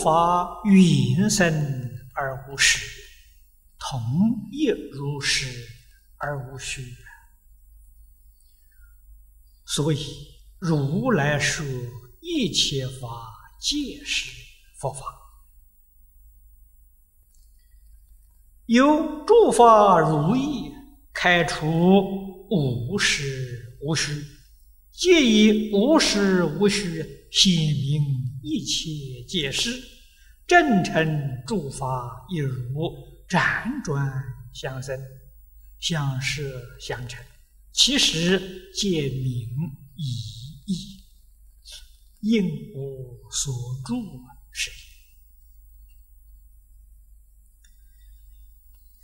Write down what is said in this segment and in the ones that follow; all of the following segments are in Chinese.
诸法缘生而无实，同一如是而无虚。所以如来说一切法皆是佛法，由诸法如意，开除无实无虚，皆以无实无虚显明一切皆是，正成诸法一如，辗转相生，相摄相成。其实皆名一义，应无所住是。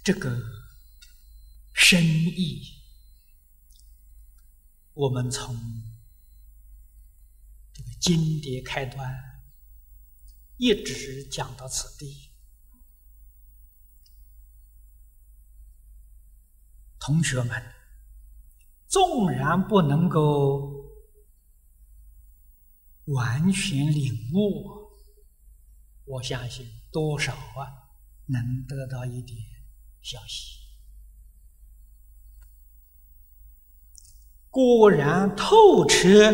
这个深意，我们从这个经典开端，一直讲到此地，同学们。纵然不能够完全领悟，我相信多少啊能得到一点消息。果然透彻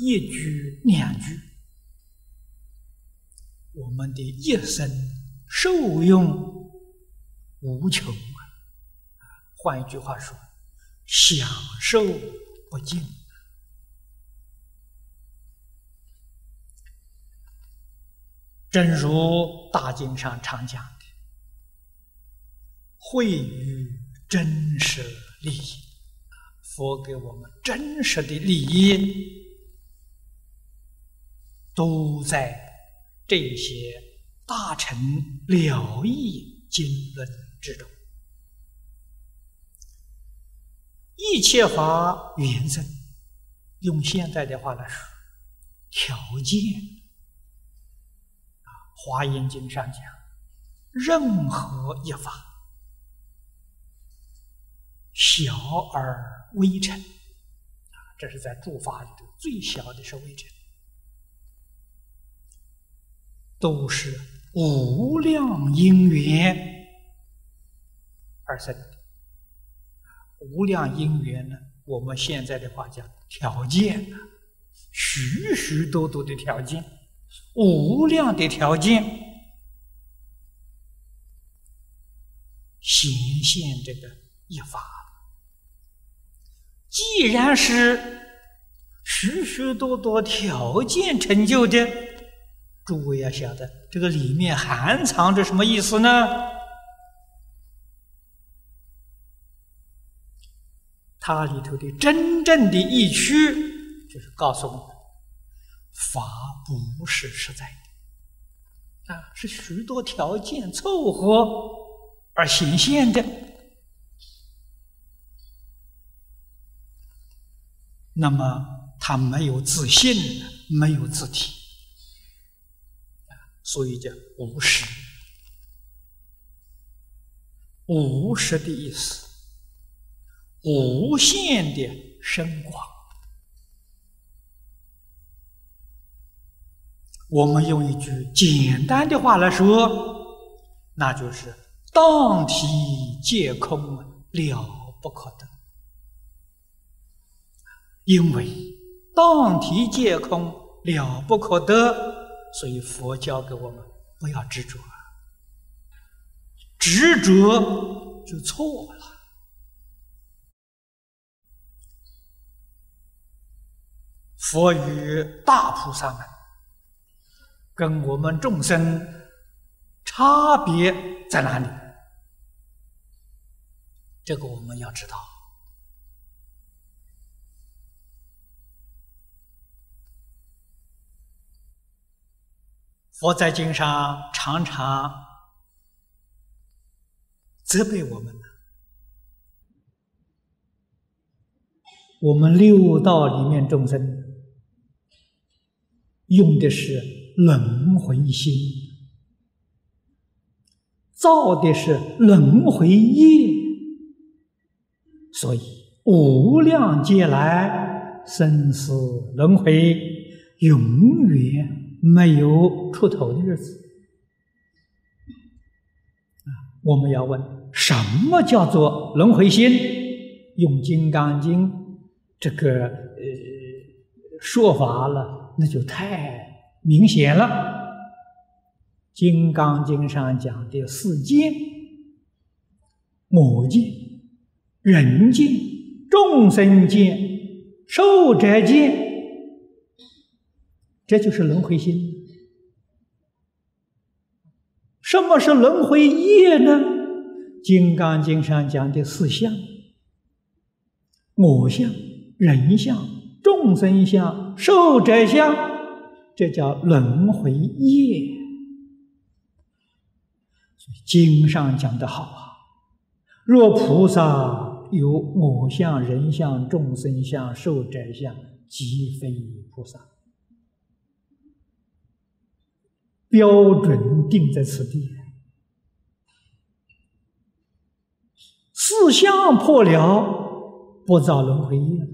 一句两句，我们的一生受用无穷啊！换一句话说。享受不尽。正如大经上常讲的，“会于真实利益”，佛给我们真实的利益，都在这些大乘了义经论之中。一切法缘生，用现在的话来说，条件啊，《华严经》上讲，任何一法，小而微尘，啊，这是在诸法里头最小的是微尘，都是无量因缘而生。无量因缘呢？我们现在的话讲条件，许许多多的条件，无量的条件，显现这个一法。既然是许许多多条件成就的，诸位要晓得，这个里面含藏着什么意思呢？它里头的真正的意趣，就是告诉我们，法不是实在的，啊，是许多条件凑合而显现的。那么，它没有自信，没有自体，所以叫无实。无实的意思。无限的深广，我们用一句简单的话来说，那就是“当体皆空，了不可得”。因为“当体皆空，了不可得”，所以佛教给我们不要执着，执着就错了。佛与大菩萨们跟我们众生差别在哪里？这个我们要知道。佛在经上常常责备我们我们六道里面众生。用的是轮回心，造的是轮回业，所以无量劫来生死轮回永远没有出头的日子。啊，我们要问：什么叫做轮回心？用《金刚经》这个呃说法了，那就太明显了。《金刚经》上讲的四见：我见、人见、众生见、寿者见。这就是轮回心。什么是轮回业呢？《金刚经》上讲的四相：我相、人相、众生相、寿者相，这叫轮回业。经上讲的好啊！若菩萨有我相、人相、众生相、寿者相，即非菩萨。标准定在此地，四相破了，不造轮回业；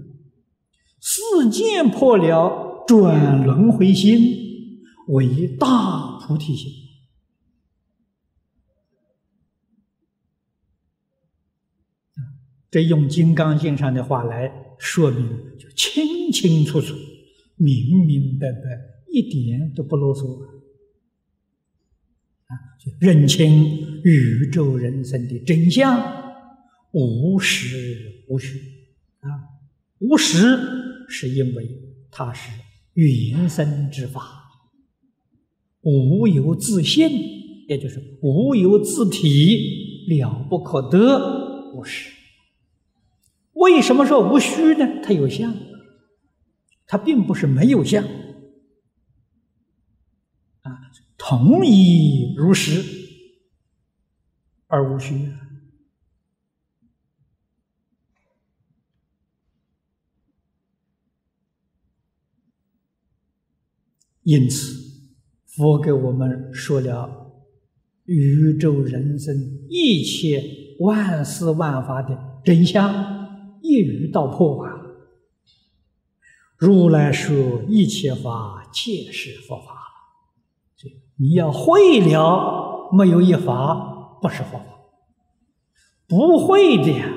四见破了，转轮回心为大菩提心。这用《金刚经》上的话来说明，就清清楚楚、明明白白，一点都不啰嗦。啊，认清宇宙人生的真相，无实无虚啊！无实是因为它是云生之法，无有自性，也就是无有自体，了不可得，无实。为什么说无虚呢？它有相，它并不是没有相。同一如实而无虚，因此佛给我们说了宇宙人生一切万事万法的真相，一语道破啊！如来说一切法皆是佛法。你要会了，没有一法不是佛法；不会的，《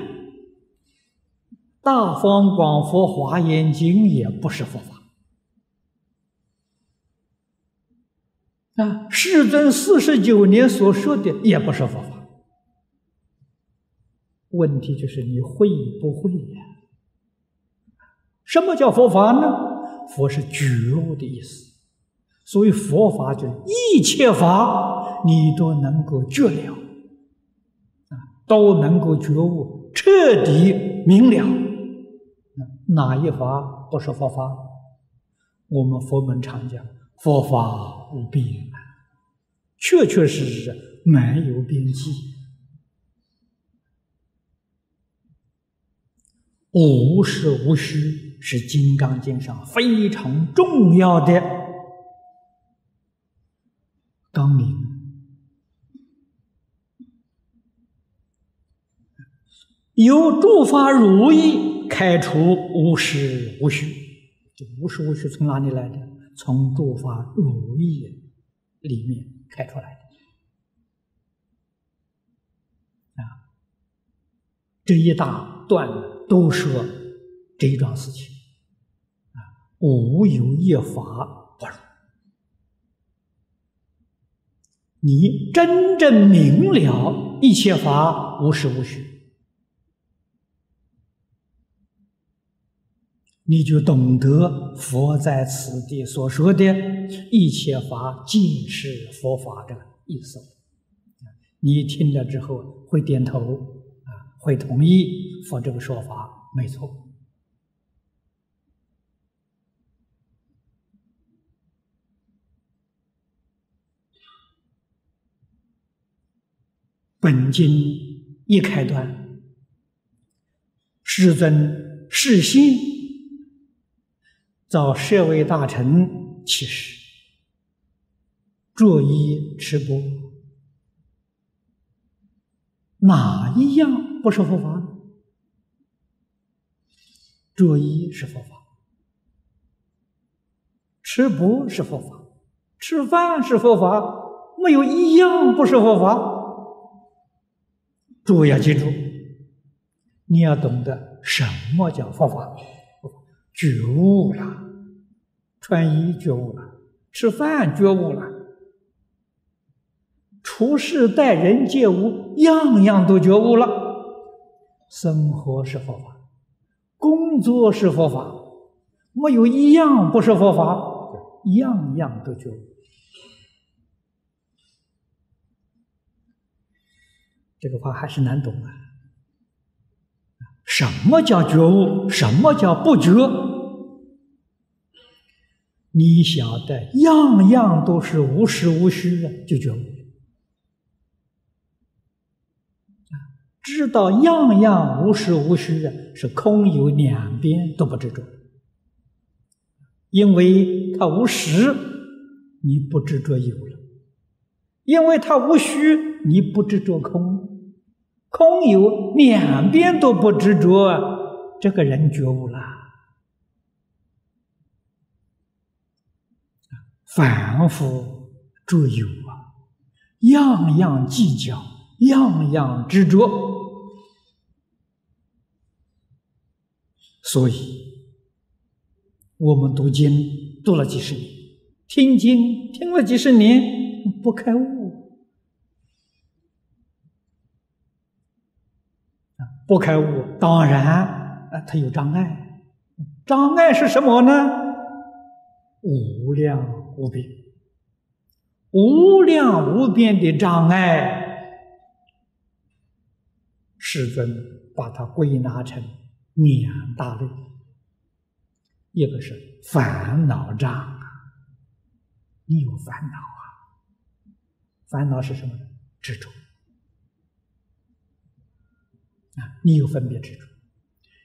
大方广佛华严经》也不是佛法。啊，世尊四十九年所说的也不是佛法。问题就是你会不会呀？什么叫佛法呢？佛是觉悟的意思。所以佛法就是一切法，你都能够觉了，啊，都能够觉悟，彻底明了。哪一法不是佛法？我们佛门常讲，佛法无边，确确实实没有边际。无实无虚是《金刚经》上非常重要的。纲领由诸法如意开出无实无虚，这无实无虚从哪里来的？从诸法如意里面开出来的。啊，这一大段都说这一桩事情。啊，无有一法不如。你真正明了一切法无实无虚，你就懂得佛在此地所说的一切法尽是佛法的意思。你听了之后会点头啊，会同意佛这个说法没错。本经一开端，世尊示心，造舍卫大臣起誓，着衣持钵，哪一样不是佛法？着衣是佛法，持钵是佛法，吃饭是佛法，没有一样不是佛法。诸位要记住，你要懂得什么叫佛法，觉悟了，穿衣觉悟了，吃饭觉悟了，处事待人接物，样样都觉悟了。生活是佛法，工作是佛法，没有一样不是佛法，样样都觉悟。这个话还是难懂啊！什么叫觉悟？什么叫不觉？你晓得，样样都是无实无虚的，就觉悟。知道样样无实无虚的，是空有两边都不执着，因为它无实，你不执着有了；因为它无虚，你不执着空。空有两边都不执着，这个人觉悟了。反复着有啊，样样计较，样样执着，所以我们读经读了几十年，听经听了几十年，不开悟。不开悟，当然啊，它有障碍。障碍是什么呢？无量无边，无量无边的障碍，世尊把它归纳成两大类：一个是烦恼障啊，你有烦恼啊，烦恼是什么？执着。啊，你有分别之处。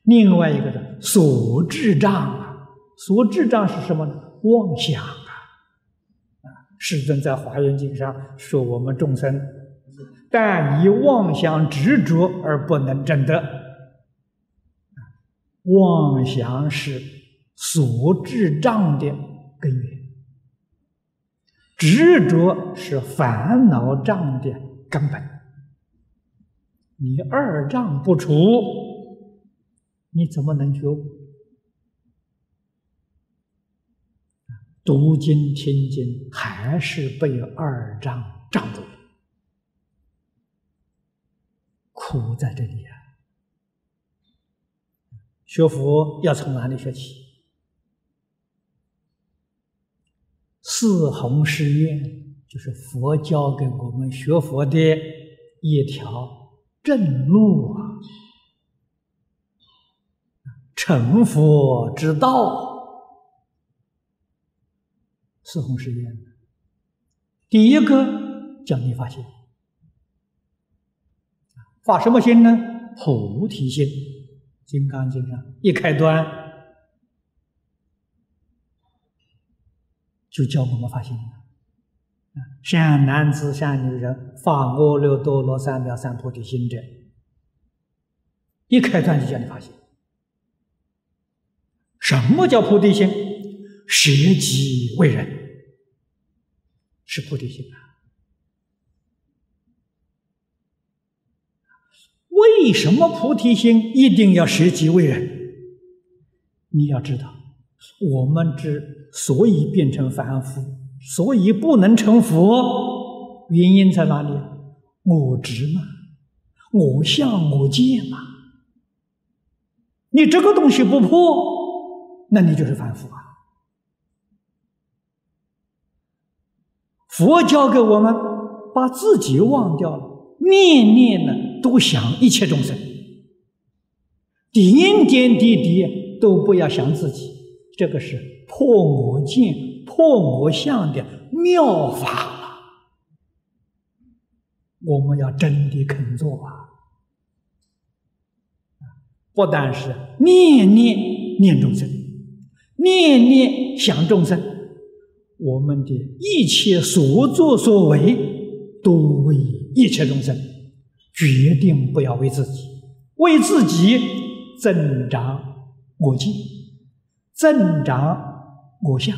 另外一个是所智障啊，所智障是什么呢？妄想啊！啊，世尊在《华严经》上说，我们众生但以妄想执着而不能证得。妄想是所智障的根源，执着是烦恼障的根本。你二障不除，你怎么能觉悟？读经听经还是被二障障住了，苦在这里啊！学佛要从哪里学起？四弘誓愿就是佛教给我们学佛的一条。正路啊，成佛之道，四弘誓愿。第一个叫你发心，发什么心呢？菩提心。金刚经上一开端，就教我们发心。善男子、善女人，发阿耨多罗三藐三菩提心者，一开端就叫你发心。什么叫菩提心？舍己为人，是菩提心啊！为什么菩提心一定要舍己为人？你要知道，我们之所以变成凡夫。所以不能成佛，原因在哪里？我执嘛，我相我见嘛。你这个东西不破，那你就是凡夫啊。佛教给我们把自己忘掉了，念念呢都想一切众生，点点滴滴都不要想自己，这个是破我见。破我相的妙法了，我们要真的肯做啊！不但是念念念众生，念念想众生，我们的一切所作所为都为一切众生，决定不要为自己，为自己增长我见，增长我相。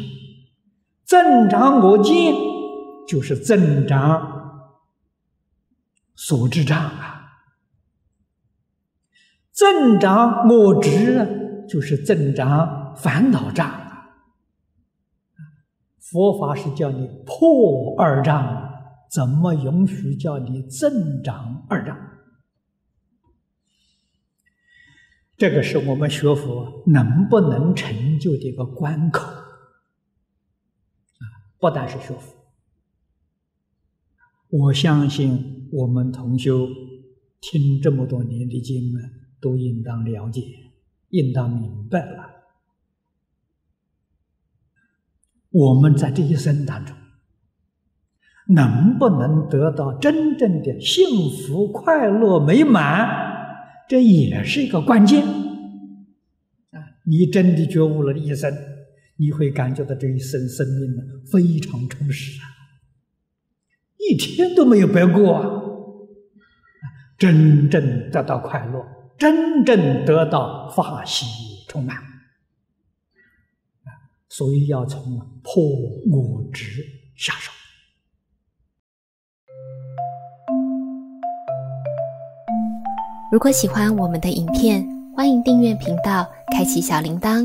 增长我见，就是增长所知障啊；增长我执，就是增长烦恼障啊。佛法是叫你破二障，怎么允许叫你增长二障？这个是我们学佛能不能成就的一个关口！不但是学佛，我相信我们同修听这么多年的经呢，都应当了解，应当明白了。我们在这一生当中，能不能得到真正的幸福、快乐、美满？这也是一个关键啊！你真的觉悟了一生，你会感觉到这一生生命呢非常充实啊，一天都没有白过啊！真正得到快乐，真正得到法喜充满！所以要从破我执下手。如果喜欢我们的影片，欢迎订阅频道，开启小铃铛，